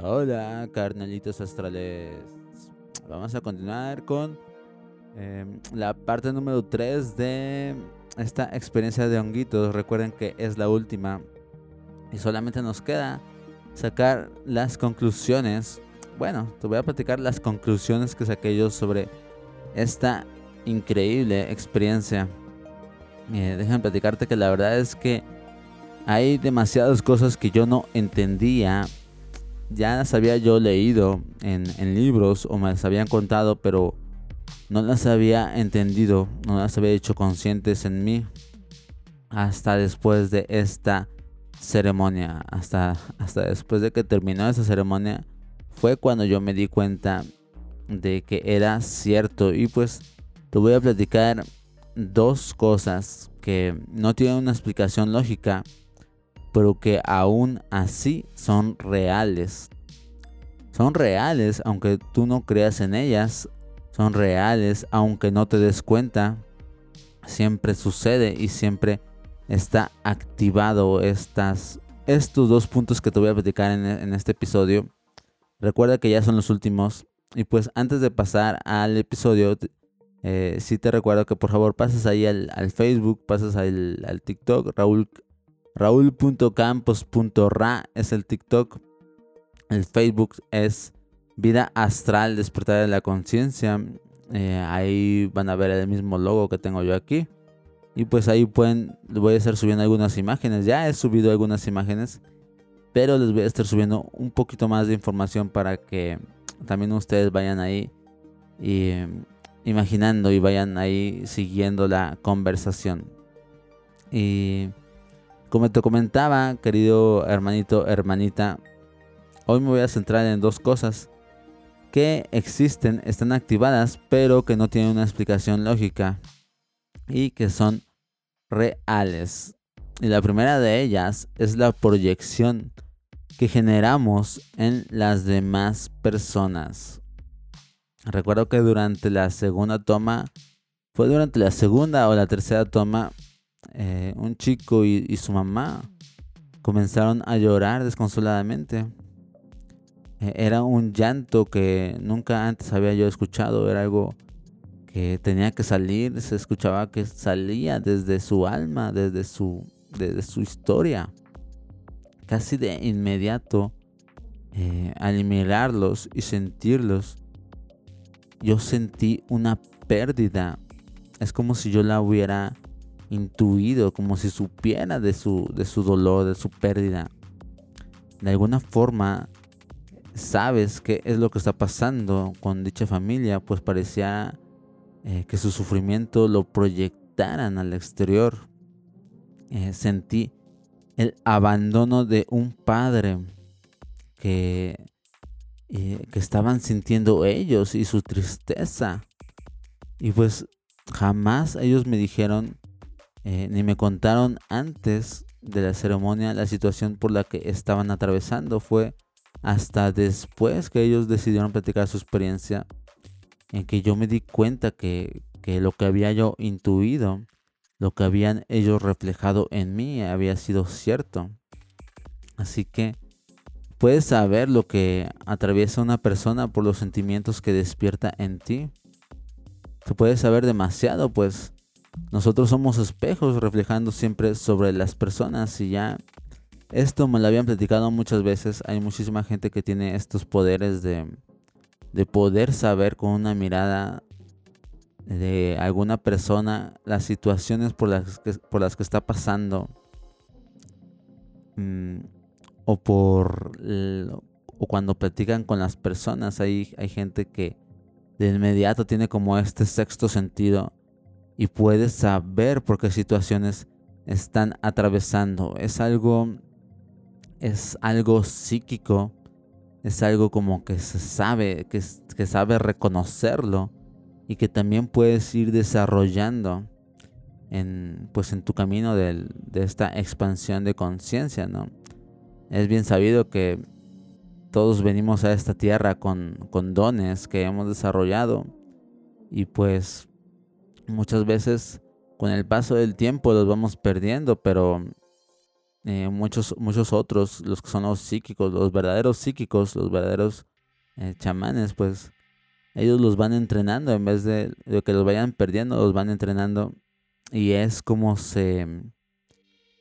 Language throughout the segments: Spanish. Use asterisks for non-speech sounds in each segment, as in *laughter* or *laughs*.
Hola, carnalitos astrales. Vamos a continuar con em, la parte número 3 de esta experiencia de honguitos. Recuerden que es la última y solamente nos queda sacar las conclusiones. Bueno, te voy a platicar las conclusiones que saqué yo sobre esta increíble experiencia. Eh, déjame platicarte que la verdad es que hay demasiadas cosas que yo no entendía ya las había yo leído en, libros o me las habían contado, pero no las había entendido, no las había hecho conscientes en mí hasta después de esta ceremonia, hasta, hasta después de que terminó esa ceremonia, fue cuando yo me di cuenta de que era cierto. Y pues te voy a platicar dos cosas que no tienen una explicación lógica, pero que aún así son reales. Son reales aunque tú no creas en ellas, son reales aunque no te des cuenta. Siempre sucede y siempre está activado estas, estos dos puntos que te voy a platicar en, este episodio. Recuerda que ya son los últimos. Y pues antes de pasar al episodio, eh, sí te recuerdo que por favor pases ahí al, Facebook, pases al, al TikTok, Raúl Raúl.campos.ra es el TikTok. El Facebook es Vida Astral Despertar de la Conciencia. Eh, ahí van a ver el mismo logo que tengo yo aquí. Y pues ahí pueden, voy a estar subiendo algunas imágenes. Ya he subido algunas imágenes. Pero les voy a estar subiendo un poquito más de información para que también ustedes vayan ahí y, imaginando y vayan ahí siguiendo la conversación. Y como te comentaba, querido hermanito, hermanita, hoy me voy a centrar en dos cosas que existen, están activadas, pero que no tienen una explicación lógica y que son reales. Y la primera de ellas es la proyección que generamos en las demás personas. Recuerdo que durante la segunda toma, fue durante la segunda o la tercera toma, eh, un chico y, su mamá comenzaron a llorar desconsoladamente. Eh, era un llanto que nunca antes había yo escuchado, era algo que tenía que salir, se escuchaba que salía desde su alma, desde su, desde su historia. Casi de inmediato, eh, al mirarlos y sentirlos, yo sentí una pérdida. Es como si yo la hubiera intuido, como si supiera de su, de su dolor, de su pérdida. De alguna forma, sabes qué es lo que está pasando con dicha familia, pues parecía eh, que su sufrimiento lo proyectaran al exterior. Eh, sentí el abandono de un padre que, eh, que estaban sintiendo ellos y su tristeza. Y pues jamás ellos me dijeron eh, ni me contaron antes de la ceremonia la situación por la que estaban atravesando. Fue hasta después que ellos decidieron platicar su experiencia en que yo me di cuenta que, que lo que había yo intuido, lo que habían ellos reflejado en mí había sido cierto. Así que puedes saber lo que atraviesa una persona por los sentimientos que despierta en ti. Tú puedes saber demasiado, pues nosotros somos espejos reflejando siempre sobre las personas y ya esto me lo habían platicado muchas veces. Hay muchísima gente que tiene estos poderes de, de poder saber con una mirada de alguna persona las situaciones por las que, por las que está pasando. Mm, o por o cuando platican con las personas hay, hay gente que de inmediato tiene como este sexto sentido y puedes saber por qué situaciones están atravesando. Es algo es algo psíquico, es algo como que se sabe, que, que sabe reconocerlo y que también puedes ir desarrollando en, pues en tu camino de, esta expansión de conciencia, ¿no? Es bien sabido que todos venimos a esta tierra con, con dones que hemos desarrollado y pues muchas veces con el paso del tiempo los vamos perdiendo, pero eh, muchos, muchos otros, los que son los psíquicos, los verdaderos psíquicos, los verdaderos eh, chamanes, pues ellos los van entrenando en vez de, de, que los vayan perdiendo, los van entrenando y es como se,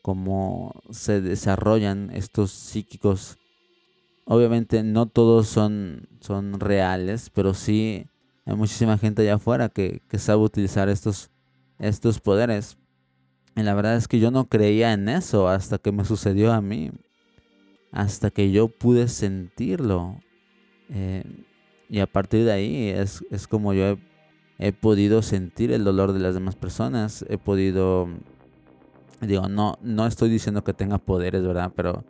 como se desarrollan estos psíquicos. Obviamente no todos son, son reales, pero sí hay muchísima gente allá afuera que, sabe utilizar estos, estos poderes. Y la verdad es que yo no creía en eso hasta que me sucedió a mí. Hasta que yo pude sentirlo. Eh, y a partir de ahí es, como yo he, podido sentir el dolor de las demás personas. He podido... Digo, no, no estoy diciendo que tenga poderes, ¿verdad? Pero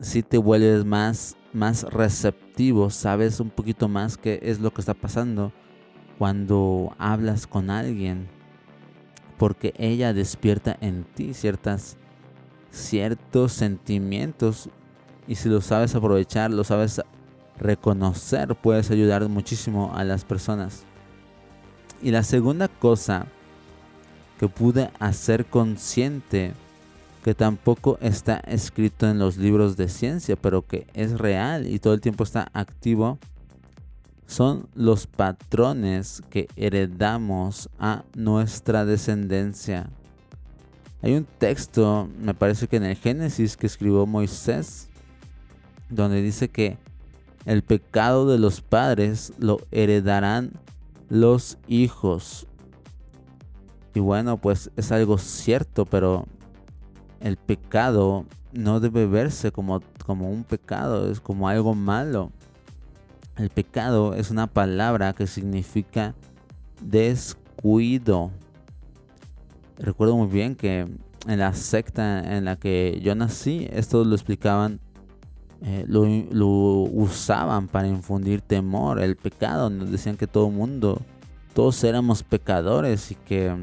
si te vuelves más, más receptivo, sabes un poquito más qué es lo que está pasando cuando hablas con alguien porque ella despierta en ti ciertas, ciertos sentimientos y si lo sabes aprovechar, lo sabes reconocer, puedes ayudar muchísimo a las personas. Y la segunda cosa que pude hacer consciente, que tampoco está escrito en los libros de ciencia, pero que es real y todo el tiempo está activo, son los patrones que heredamos a nuestra descendencia. Hay un texto, me parece que en el Génesis que escribió Moisés, donde dice que el pecado de los padres lo heredarán los hijos. Y bueno, pues es algo cierto, pero el pecado no debe verse como, como un pecado, es como algo malo. El pecado es una palabra que significa descuido. Recuerdo muy bien que en la secta en la que yo nací, esto lo explicaban, eh, lo, usaban para infundir temor, el pecado. Nos decían que todo mundo, todos éramos pecadores y que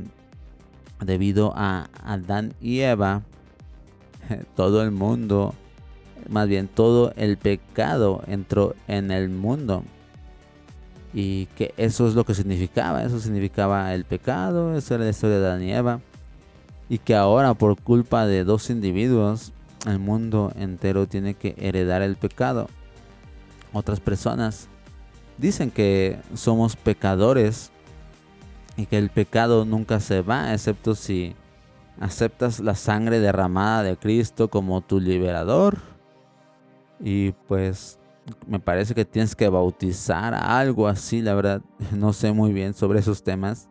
debido a Adán y Eva, *laughs* todo el mundo más bien todo el pecado entró en el mundo. Y que eso es lo que significaba, eso significaba el pecado, eso era la historia de Adán y Eva. Y que ahora por culpa de dos individuos, el mundo entero tiene que heredar el pecado. Otras personas dicen que somos pecadores y que el pecado nunca se va, excepto si aceptas la sangre derramada de Cristo como tu liberador y pues me parece que tienes que bautizar algo así, la verdad. *laughs* No sé muy bien sobre esos temas.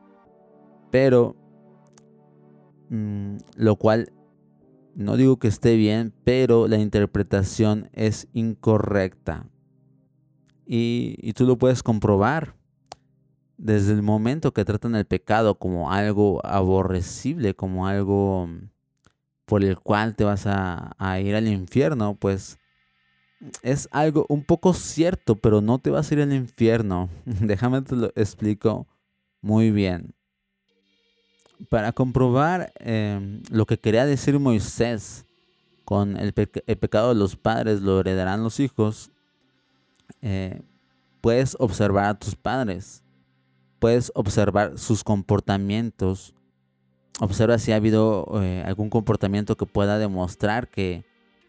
Pero mm, lo cual no digo que esté bien, pero la interpretación es incorrecta. Y, y, tú lo puedes comprobar. Desde el momento que tratan el pecado como algo aborrecible, como algo por el cual te vas a, a ir al infierno, pues es algo un poco cierto, pero no te vas a ir al infierno. *laughs* Déjame te lo explico muy bien. Para comprobar em, lo que quería decir Moisés con el, pecado de los padres lo heredarán los hijos, eh, puedes observar a tus padres, puedes observar sus comportamientos, observa si ha habido eh, algún comportamiento que pueda demostrar que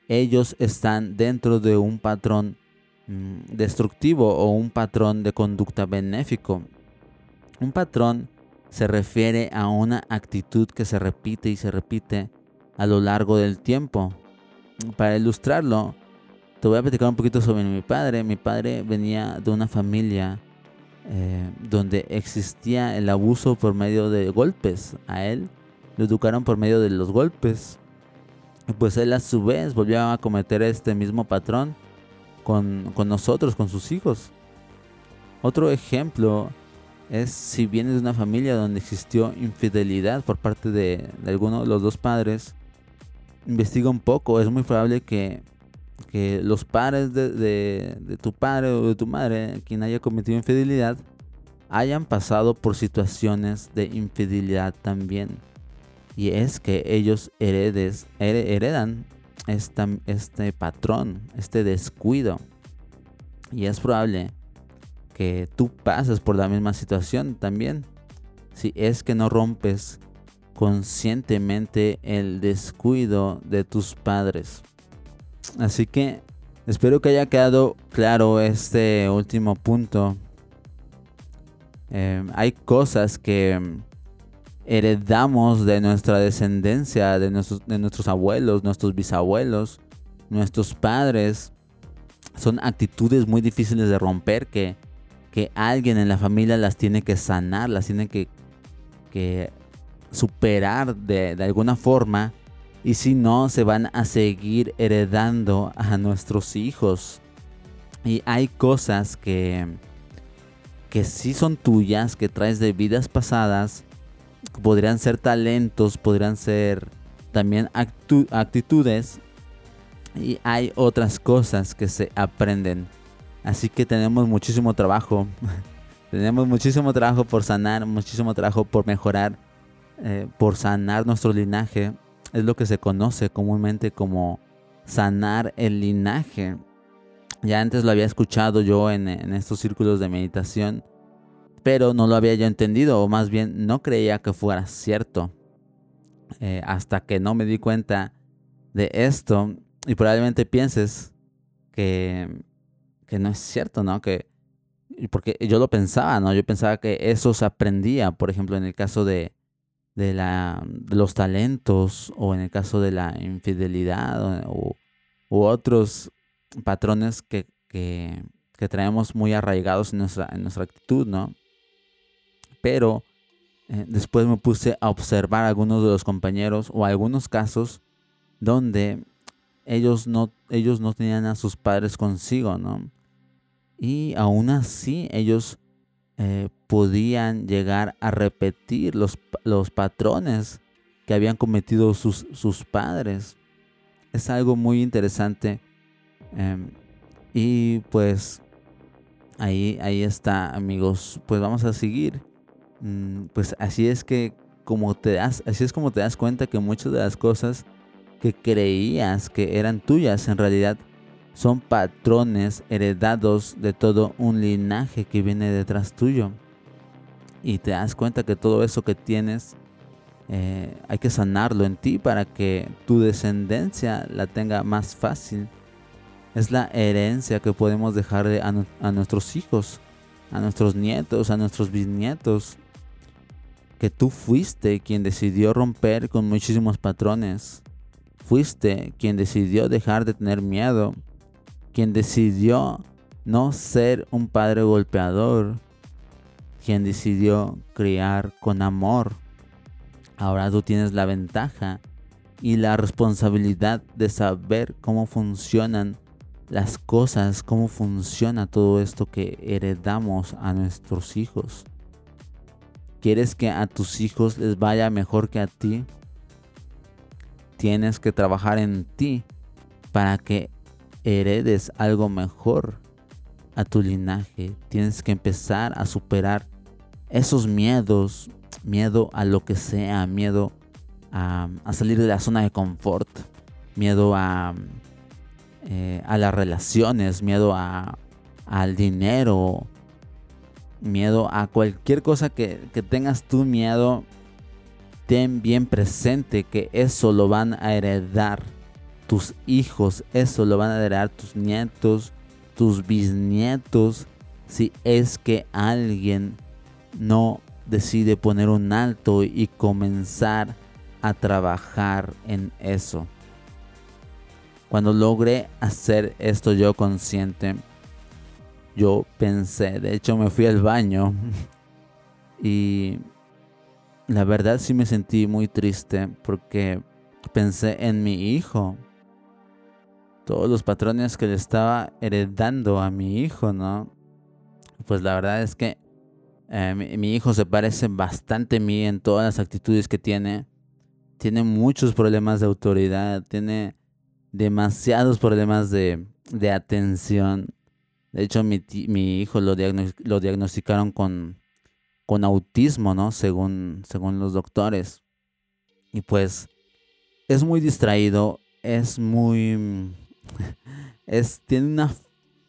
ellos están dentro de un patrón mm, destructivo o un patrón de conducta benéfico. Un patrón se refiere a una actitud que se repite y se repite a lo largo del tiempo. Para ilustrarlo, te voy a platicar un poquito sobre mi padre. Mi padre venía de una familia eh, donde existía el abuso por medio de golpes. A él lo educaron por medio de los golpes pues él a su vez volvió a cometer este mismo patrón con, nosotros, con sus hijos. Otro ejemplo es si vienes de una familia donde existió infidelidad por parte de, alguno de los dos padres, investiga un poco, es muy probable que, los padres de, tu padre o de tu madre, quien haya cometido infidelidad, hayan pasado por situaciones de infidelidad también. Y es que ellos heredan este patrón, este descuido. Y es probable que tú pases por la misma situación también. Si es que no rompes conscientemente el descuido de tus padres. Así que espero que haya quedado claro este último punto. Em, hay cosas que heredamos de nuestra descendencia, de nuestros, de nuestros abuelos, nuestros bisabuelos, nuestros padres. Son actitudes muy difíciles de romper que, que alguien en la familia las tiene que sanar, las tiene que, que superar de, de alguna forma y si no se van a seguir heredando a nuestros hijos. Y hay cosas que, que sí son tuyas, que traes de vidas pasadas, podrían ser talentos, podrían ser también actitudes y hay otras cosas que se aprenden. Así que tenemos muchísimo trabajo. *laughs* tenemos muchísimo trabajo por sanar, muchísimo trabajo por mejorar, eh, por sanar nuestro linaje es lo que se conoce comúnmente como sanar el linaje. Ya antes lo había escuchado yo en, estos círculos de meditación, pero no lo había yo entendido, o más bien no creía que fuera cierto. Eh, hasta que no me di cuenta de esto, y probablemente pienses que, que no es cierto, ¿no? Que, porque yo lo pensaba, ¿no? Yo pensaba que eso se aprendía, por ejemplo, en el caso de, de, la, los talentos o en el caso de la infidelidad o, u otros patrones que, que, traemos muy arraigados en nuestra, en nuestra actitud, ¿no? Pero eh, después me puse a observar algunos de los compañeros o algunos casos donde ellos no, ellos no tenían a sus padres consigo, ¿no? Y aún así ellos eh, podían llegar a repetir los, los patrones que habían cometido sus, sus padres. Es algo muy interesante. Em, y pues ahí, ahí está, amigos. Pues vamos a seguir. Mm, pues así es que como te das, así es como te das cuenta que muchas de las cosas que creías que eran tuyas en realidad son patrones heredados de todo un linaje que viene detrás tuyo. Y te das cuenta que todo eso que tienes eh, hay que sanarlo en ti para que tu descendencia la tenga más fácil. Es la herencia que podemos dejar a, a nuestros hijos, a nuestros nietos, a nuestros bisnietos. Que tú fuiste quien decidió romper con muchísimos patrones. Fuiste quien decidió dejar de tener miedo quien decidió no ser un padre golpeador, quien decidió criar con amor. Ahora tú tienes la ventaja y la responsabilidad de saber cómo funcionan las cosas, cómo funciona todo esto que heredamos a nuestros hijos. ¿Quieres que a tus hijos les vaya mejor que a ti? Tienes que trabajar en ti para que heredes algo mejor a tu linaje. Tienes que empezar a superar esos miedos, miedo a lo que sea, miedo a, salir de la zona de confort, miedo a, eh, a las relaciones, miedo a, al dinero, miedo a cualquier cosa que, que tengas tu miedo. Ten bien presente que eso lo van a heredar tus hijos, eso lo van a heredar tus nietos, tus bisnietos, si es que alguien no decide poner un alto y comenzar a trabajar en eso. Cuando logré hacer esto yo consciente, yo pensé, de hecho me fui al baño *laughs* y la verdad sí me sentí muy triste porque pensé en mi hijo, todos los patrones que le estaba heredando a mi hijo, ¿no? Pues la verdad es que eh, mi, hijo se parece bastante a mí en todas las actitudes que tiene. Tiene muchos problemas de autoridad, tiene demasiados problemas de, atención. De hecho, mi, mi hijo lo, lo diagnosticaron con, con autismo, ¿no? Según, según los doctores. Y pues es muy distraído, es muy es, tiene una,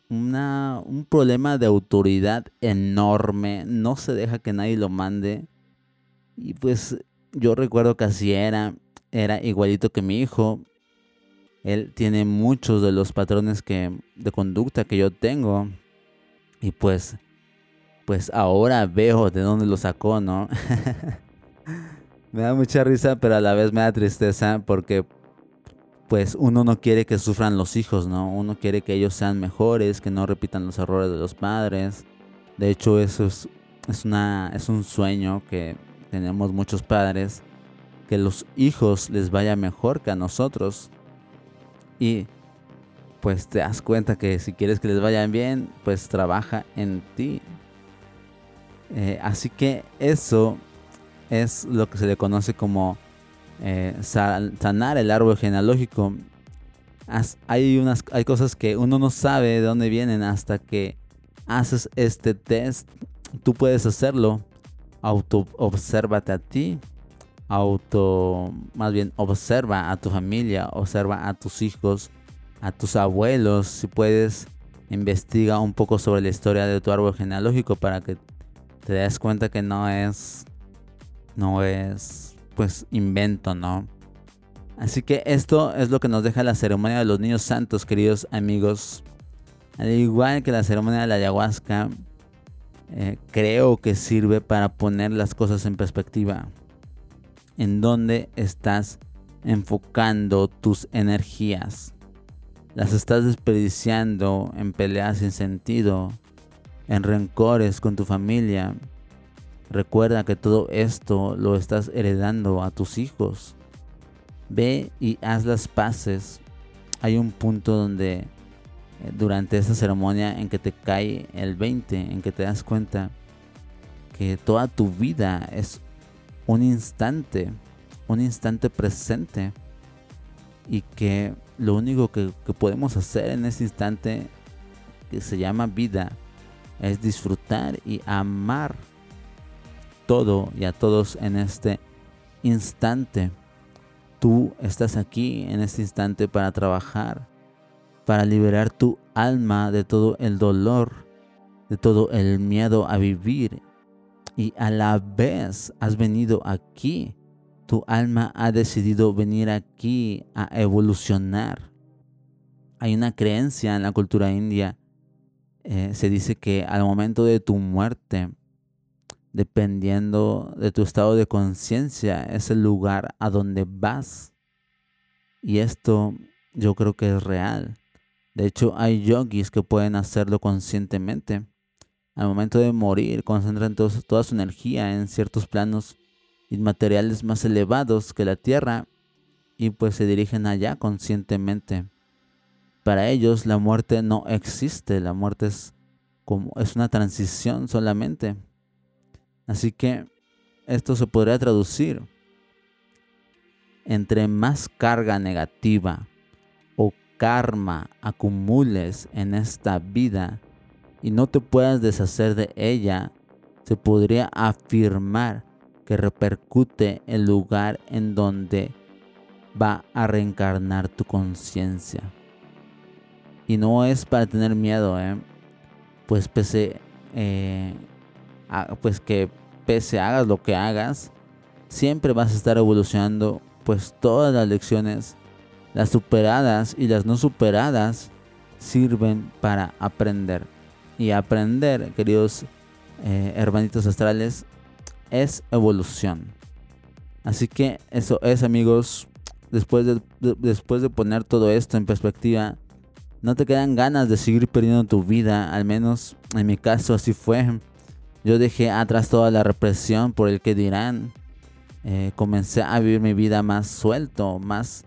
una, un problema de autoridad enorme. No se deja que nadie lo mande. Y pues yo recuerdo que así era, era igualito que mi hijo. Él tiene muchos de los patrones que, de conducta que yo tengo. Y pues, pues ahora veo de dónde lo sacó, ¿no? *laughs* me da mucha risa, pero a la vez me da tristeza porque pues uno no quiere que sufran los hijos, ¿no? Uno quiere que ellos sean mejores, que no repitan los errores de los padres. De hecho, eso es, es, una, es un sueño que tenemos muchos padres, que los hijos les vaya mejor que a nosotros. Y pues te das cuenta que si quieres que les vayan bien, pues trabaja en ti. Eh, así que eso es lo que se le conoce como eh, sanar el árbol genealógico. hay, unas, hay cosas que uno no sabe de dónde vienen hasta que haces este test. Tú puedes hacerlo. Auto obsérvate a ti. Auto, más bien, observa a tu familia, observa a tus hijos, a tus abuelos. Si puedes, investiga un poco sobre la historia de tu árbol genealógico para que te des cuenta que no es, no es pues invento, ¿no? Así que esto es lo que nos deja la ceremonia de los niños santos, queridos amigos. Al igual que la ceremonia de la ayahuasca, eh, creo que sirve para poner las cosas en perspectiva. En dónde estás enfocando tus energías. Las estás desperdiciando en peleas sin sentido, en rencores con tu familia, Recuerda que todo esto lo estás heredando a tus hijos. Ve y haz las paces. Hay un punto donde eh, durante esta ceremonia en que te cae el 20, en que te das cuenta que toda tu vida es un instante, un instante presente y que lo único que, que podemos hacer en ese instante que se llama vida es disfrutar y amar todo y a todos en este instante. Tú estás aquí en este instante para trabajar, para liberar tu alma de todo el dolor, de todo el miedo a vivir. Y a la vez has venido aquí. Tu alma ha decidido venir aquí a evolucionar. Hay una creencia en la cultura india. Eh, se dice que al momento de tu muerte, dependiendo de tu estado de conciencia, es el lugar a donde vas. Y esto yo creo que es real. De hecho, hay yogis que pueden hacerlo conscientemente. Al momento de morir, concentran toda su energía en ciertos planos inmateriales más elevados que la tierra y pues se dirigen allá conscientemente. Para ellos la muerte no existe, la muerte es como es una transición solamente. Así que esto se podría traducir. Entre más carga negativa o karma acumules en esta vida y no te puedas deshacer de ella, se podría afirmar que repercute el lugar en donde va a reencarnar tu conciencia. Y no es para tener miedo, ¿eh? pues pese eh, pues que pese hagas lo que hagas, siempre vas a estar evolucionando, pues todas las lecciones, las superadas y las no superadas, sirven para aprender. Y aprender, queridos eh, hermanitos astrales, es evolución. Así que eso es, amigos. Después de, después de poner todo esto en perspectiva, no te quedan ganas de seguir perdiendo tu vida. Al menos en mi caso así fue. Yo dejé atrás toda la represión por el que dirán. Eh, comencé a vivir mi vida más suelto, más,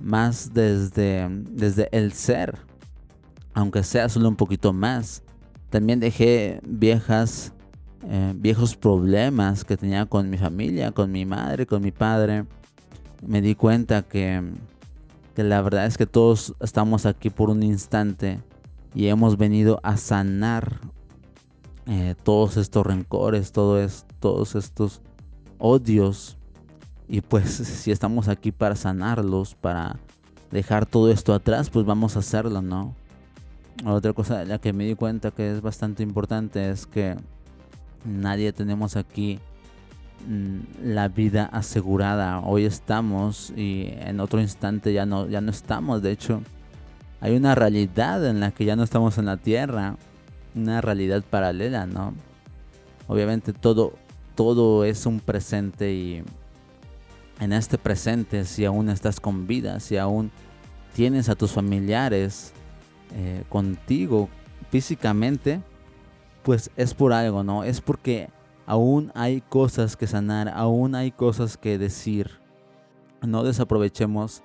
más desde, desde el ser, aunque sea solo un poquito más. También dejé viejas, eh, viejos problemas que tenía con mi familia, con mi madre, con mi padre. Me di cuenta que, que la verdad es que todos estamos aquí por un instante y hemos venido a sanar eh, todos estos rencores, todos estos odios. Y pues *laughs* si estamos aquí para sanarlos, para dejar todo esto atrás, pues vamos a hacerlo, ¿no? Otra cosa de la que me di cuenta que es bastante importante es que nadie tenemos aquí mm, la vida asegurada. Hoy estamos y en otro instante ya no, ya no estamos. De hecho, hay una realidad en la que ya no estamos en la tierra. Una realidad paralela, ¿no? Obviamente todo, todo es un presente y en este presente, si aún estás con vida, si aún tienes a tus familiares eh, contigo físicamente, pues es por algo, ¿no? Es porque aún hay cosas que sanar, aún hay cosas que decir. No desaprovechemos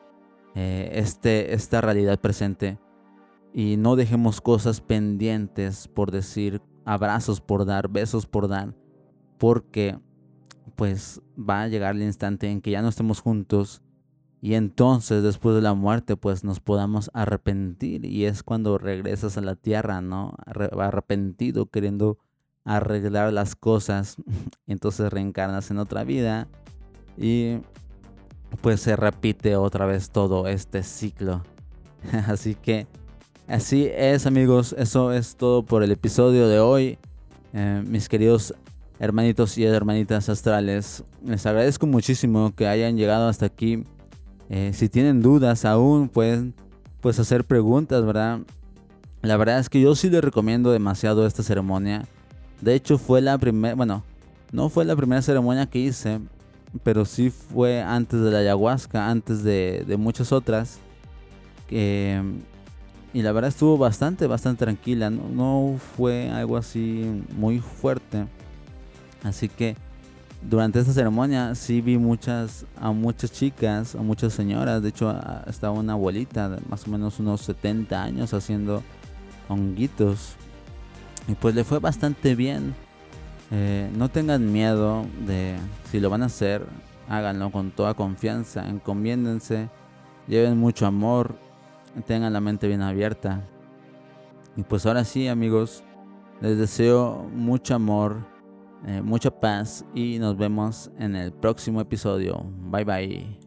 eh, este, esta realidad presente y no dejemos cosas pendientes por decir, abrazos por dar, besos por dar, porque pues va a llegar el instante en que ya no estemos juntos y entonces después de la muerte pues nos podamos arrepentir y es cuando regresas a la tierra, ¿no? Arrepentido queriendo arreglar las cosas, *laughs* entonces reencarnas en otra vida y pues se repite otra vez todo este ciclo. *laughs* Así que así es amigos, eso es todo por el episodio de hoy. Eh, mis queridos hermanitos y hermanitas astrales. Les agradezco muchísimo que hayan llegado hasta aquí. Eh, si tienen dudas aún, pueden pues hacer preguntas, ¿verdad? La verdad es que yo sí les recomiendo demasiado esta ceremonia. De hecho, fue la primera, bueno, no fue la primera ceremonia que hice, pero sí fue antes de la ayahuasca, antes de, muchas otras. Y la verdad estuvo bastante, bastante tranquila. no fue algo así muy fuerte. Así que durante esta ceremonia sí vi muchas a muchas chicas, a muchas señoras, de hecho estaba una abuelita de más o menos unos 70 años haciendo honguitos y pues le fue bastante bien. Eh, no tengan miedo de si lo van a hacer, háganlo con toda confianza, encomiéndense, lleven mucho amor, tengan la mente bien abierta. Y pues ahora sí amigos, les deseo mucho amor eh, mucha paz y nos vemos en el próximo episodio. Bye bye.